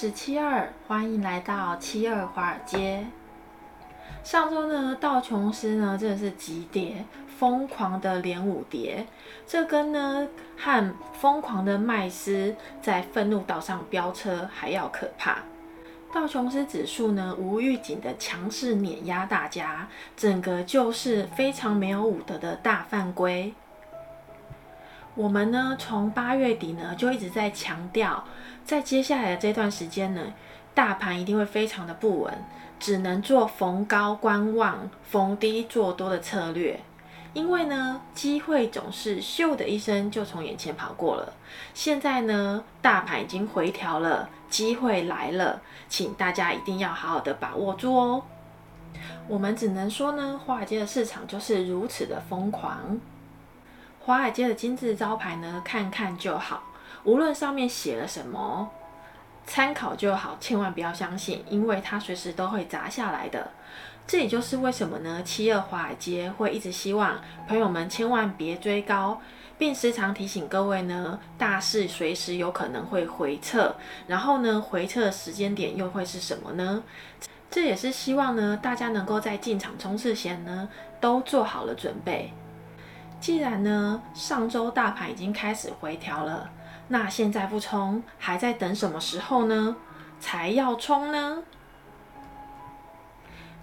是七二，欢迎来到七二华尔街。上周呢，道琼斯呢真的是急跌，疯狂的连五跌，这跟呢和疯狂的麦斯在愤怒岛上飙车还要可怕。道琼斯指数呢无预警的强势碾压大家，整个就是非常没有武德的大犯规。我们呢，从八月底呢就一直在强调，在接下来的这段时间呢，大盘一定会非常的不稳，只能做逢高观望、逢低做多的策略。因为呢，机会总是咻的一声就从眼前跑过了。现在呢，大盘已经回调了，机会来了，请大家一定要好好的把握住哦。我们只能说呢，华尔街的市场就是如此的疯狂。华尔街的金字招牌呢，看看就好，无论上面写了什么，参考就好，千万不要相信，因为它随时都会砸下来的。这也就是为什么呢，七二华尔街会一直希望朋友们千万别追高，并时常提醒各位呢，大势随时有可能会回撤，然后呢，回撤的时间点又会是什么呢？这也是希望呢，大家能够在进场冲刺前呢，都做好了准备。既然呢，上周大盘已经开始回调了，那现在不冲，还在等什么时候呢？才要冲呢？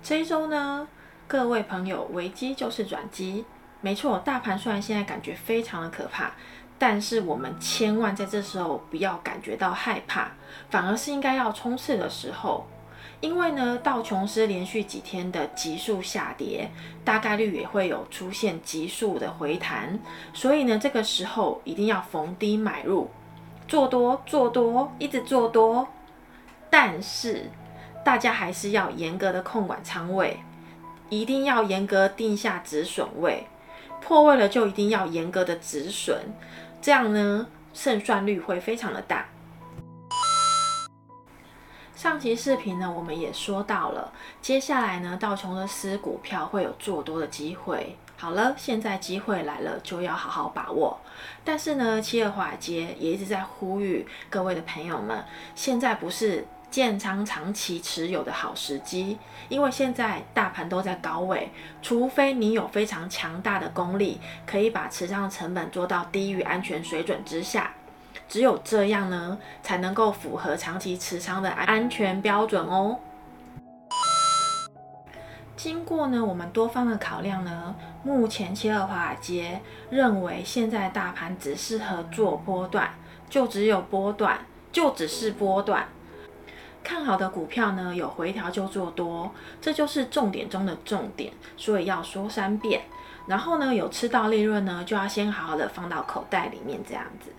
这一周呢，各位朋友，危机就是转机。没错，大盘虽然现在感觉非常的可怕，但是我们千万在这时候不要感觉到害怕，反而是应该要冲刺的时候。因为呢，道琼斯连续几天的急速下跌，大概率也会有出现急速的回弹，所以呢，这个时候一定要逢低买入，做多做多，一直做多。但是大家还是要严格的控管仓位，一定要严格定下止损位，破位了就一定要严格的止损，这样呢，胜算率会非常的大。上期视频呢，我们也说到了，接下来呢，道琼斯股票会有做多的机会。好了，现在机会来了，就要好好把握。但是呢，七二华尔街也一直在呼吁各位的朋友们，现在不是建仓长期持有的好时机，因为现在大盘都在高位，除非你有非常强大的功力，可以把持仓成本做到低于安全水准之下。只有这样呢，才能够符合长期持仓的安全标准哦。经过呢，我们多方的考量呢，目前七二华尔街认为现在大盘只适合做波段，就只有波段，就只是波段。看好的股票呢，有回调就做多，这就是重点中的重点，所以要说三遍。然后呢，有吃到利润呢，就要先好好的放到口袋里面，这样子。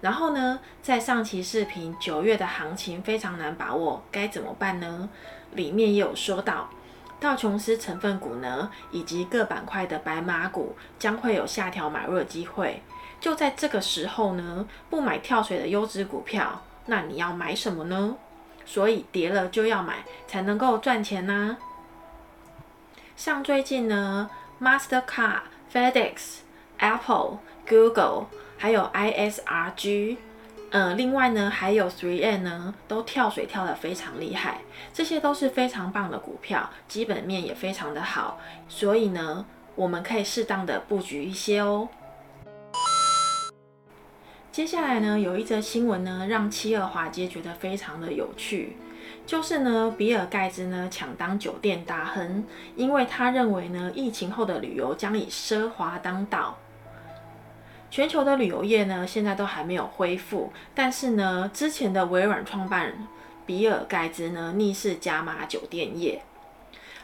然后呢，在上期视频九月的行情非常难把握，该怎么办呢？里面也有说到，道琼斯成分股呢，以及各板块的白马股将会有下调买入的机会。就在这个时候呢，不买跳水的优质股票，那你要买什么呢？所以跌了就要买，才能够赚钱呐、像最近呢，Mastercard、FedEx、Apple、Google。还有 ISRG，另外呢，还有 3M 呢，都跳水跳得非常厉害，这些都是非常棒的股票，基本面也非常的好，所以呢，我们可以适当的布局一些哦。接下来呢，有一则新闻呢，让七二华街觉得非常的有趣，就是呢，比尔盖茨呢抢当酒店大亨，因为他认为呢，疫情后的旅游将以奢华当道。全球的旅游业呢，现在都还没有恢复，但是呢，之前的微软创办人比尔盖茨呢，逆势加码酒店业，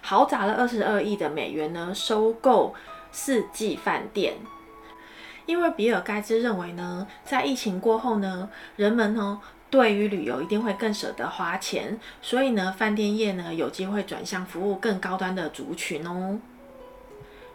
豪砸了二十二亿的美元呢，收购四季饭店。因为比尔盖茨认为呢，在疫情过后呢，人们呢，对于旅游一定会更舍得花钱，所以呢，饭店业呢，有机会转向服务更高端的族群哦。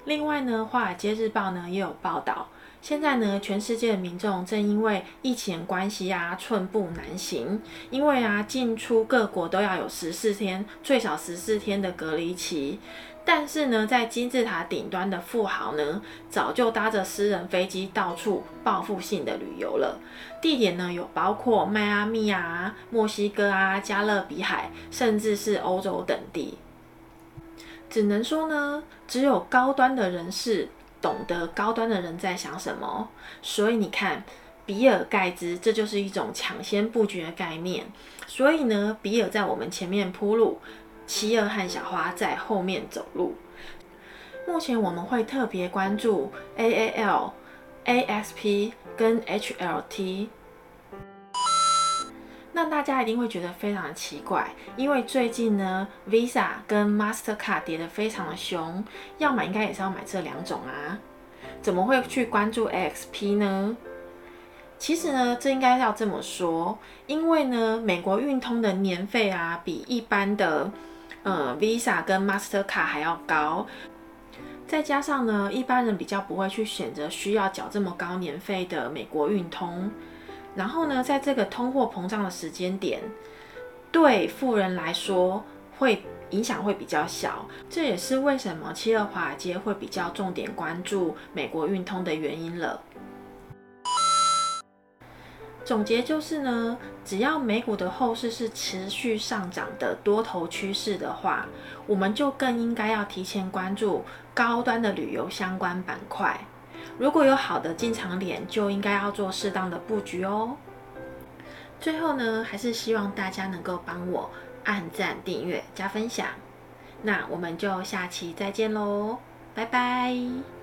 另外呢，《华尔街日报》呢也有报道，现在呢，全世界的民众正因为疫情关系啊，寸步难行。因为啊，进出各国都要有十四天，最少十四天的隔离期。但是呢，在金字塔顶端的富豪呢，早就搭着私人飞机到处报复性的旅游了。地点呢，有包括迈阿密啊、墨西哥啊、加勒比海，甚至是欧洲等地。只能说呢，只有高端的人士。懂得高端的人在想什么，所以你看，比尔盖茨这就是一种抢先布局的概念。所以呢，比尔在我们前面铺路，企鹅和小花在后面走路。目前我们会特别关注 AAL、ASP 跟 HLT。那大家一定会觉得非常的奇怪，因为最近呢，Visa 跟 Mastercard 跌得非常的凶，要买应该也是要买这两种啊，怎么会去关注 AXP 呢？其实呢，这应该要这么说，因为呢，美国运通的年费啊，比一般的呃 Visa 跟 Mastercard 还要高，再加上呢，一般人比较不会去选择需要缴这么高年费的美国运通。然后呢，在这个通货膨胀的时间点，对富人来说会影响会比较小，这也是为什么七二华尔街会比较重点关注美国运通的原因了。总结就是呢，只要美股的后市是持续上涨的多头趋势的话，我们就更应该要提前关注高端的旅游相关板块。如果有好的进场点，就应该要做适当的布局哦。最后呢，还是希望大家能够帮我按赞、订阅、加分享。那我们就下期再见喽，拜拜。